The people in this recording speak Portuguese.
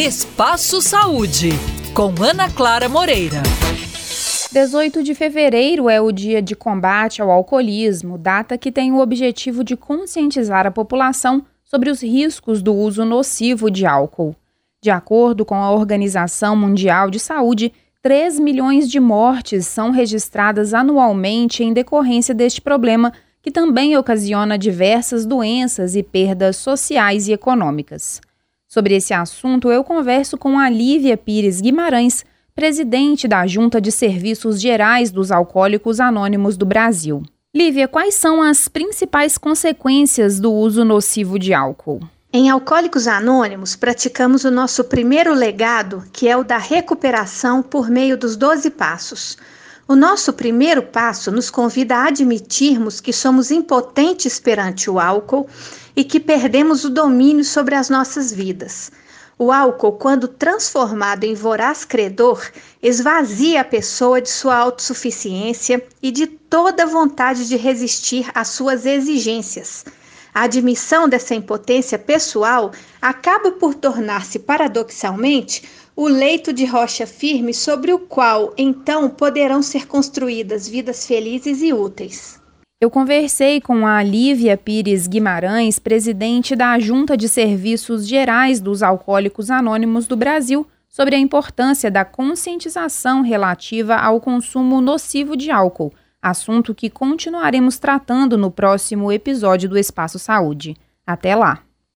Espaço Saúde, com Ana Clara Moreira. 18 de fevereiro é o dia de combate ao alcoolismo, data que tem o objetivo de conscientizar a população sobre os riscos do uso nocivo de álcool. De acordo com a Organização Mundial de Saúde, 3 milhões de mortes são registradas anualmente em decorrência deste problema, que também ocasiona diversas doenças e perdas sociais e econômicas. Sobre esse assunto, eu converso com a Lívia Pires Guimarães, presidente da Junta de Serviços Gerais dos Alcoólicos Anônimos do Brasil. Lívia, quais são as principais consequências do uso nocivo de álcool? Em Alcoólicos Anônimos, praticamos o nosso primeiro legado, que é o da recuperação por meio dos 12 passos. O nosso primeiro passo nos convida a admitirmos que somos impotentes perante o álcool e que perdemos o domínio sobre as nossas vidas. O álcool, quando transformado em voraz credor, esvazia a pessoa de sua autossuficiência e de toda vontade de resistir às suas exigências. A admissão dessa impotência pessoal acaba por tornar-se paradoxalmente o leito de rocha firme sobre o qual então poderão ser construídas vidas felizes e úteis. Eu conversei com a Lívia Pires Guimarães, presidente da Junta de Serviços Gerais dos Alcoólicos Anônimos do Brasil, sobre a importância da conscientização relativa ao consumo nocivo de álcool, assunto que continuaremos tratando no próximo episódio do Espaço Saúde. Até lá!